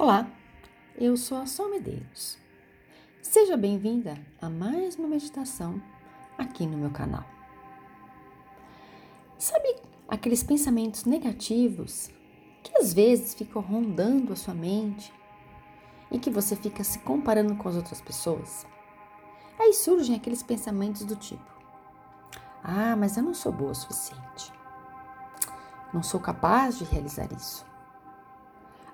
Olá, eu sou a Sol Medeiros. Seja bem-vinda a mais uma meditação aqui no meu canal. Sabe aqueles pensamentos negativos que às vezes ficam rondando a sua mente e que você fica se comparando com as outras pessoas? Aí surgem aqueles pensamentos do tipo: Ah, mas eu não sou boa o suficiente. Não sou capaz de realizar isso.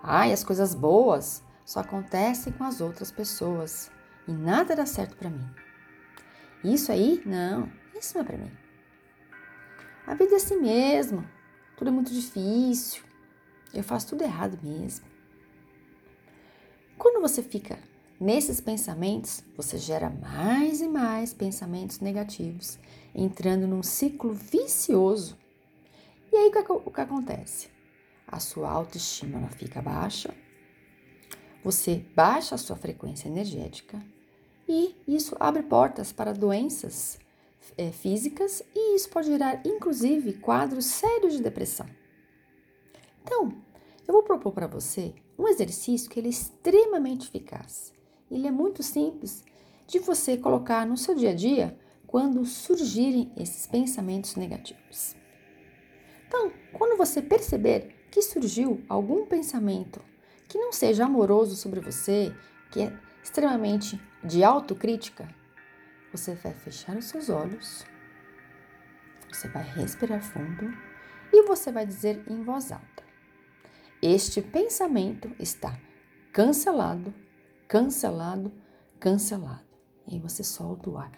Ai, as coisas boas só acontecem com as outras pessoas e nada dá certo para mim. Isso aí, não, isso não é para mim. A vida é assim mesmo, tudo é muito difícil, eu faço tudo errado mesmo. Quando você fica nesses pensamentos, você gera mais e mais pensamentos negativos, entrando num ciclo vicioso. E aí o que acontece? A sua autoestima ela fica baixa, você baixa a sua frequência energética e isso abre portas para doenças é, físicas e isso pode gerar, inclusive, quadros sérios de depressão. Então, eu vou propor para você um exercício que ele é extremamente eficaz. Ele é muito simples de você colocar no seu dia a dia quando surgirem esses pensamentos negativos. Então, quando você perceber que surgiu algum pensamento que não seja amoroso sobre você, que é extremamente de autocrítica, você vai fechar os seus olhos, você vai respirar fundo e você vai dizer em voz alta: Este pensamento está cancelado, cancelado, cancelado. E aí você solta o ar.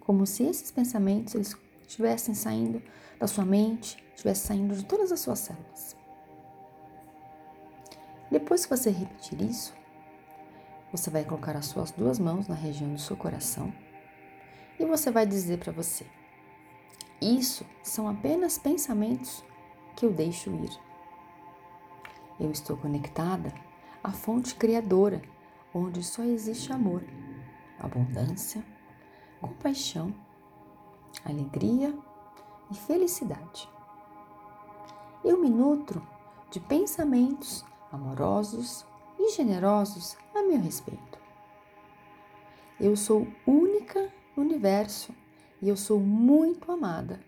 Como se esses pensamentos eles estivessem saindo da sua mente, estivessem saindo de todas as suas células. Depois que você repetir isso, você vai colocar as suas duas mãos na região do seu coração e você vai dizer para você: Isso são apenas pensamentos que eu deixo ir. Eu estou conectada à fonte criadora, onde só existe amor, abundância, compaixão alegria e felicidade. Eu me nutro de pensamentos amorosos e generosos a meu respeito. Eu sou única no universo e eu sou muito amada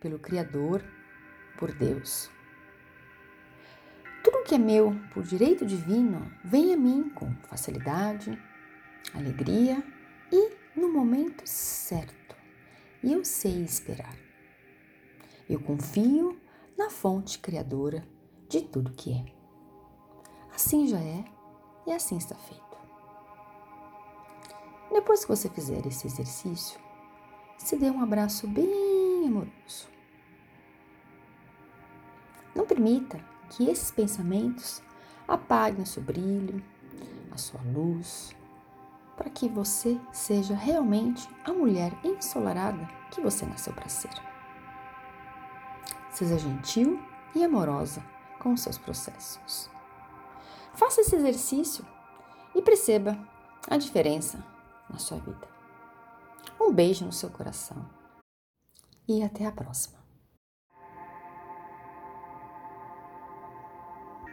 pelo Criador, por Deus. Tudo que é meu por direito divino vem a mim com facilidade, alegria e no momento certo. E eu sei esperar. Eu confio na fonte criadora de tudo que é. Assim já é e assim está feito. Depois que você fizer esse exercício, se dê um abraço bem amoroso. Não permita que esses pensamentos apaguem o seu brilho, a sua luz, para que você seja realmente a mulher ensolarada que você nasceu para ser. Seja gentil e amorosa com os seus processos. Faça esse exercício e perceba a diferença na sua vida. Um beijo no seu coração e até a próxima.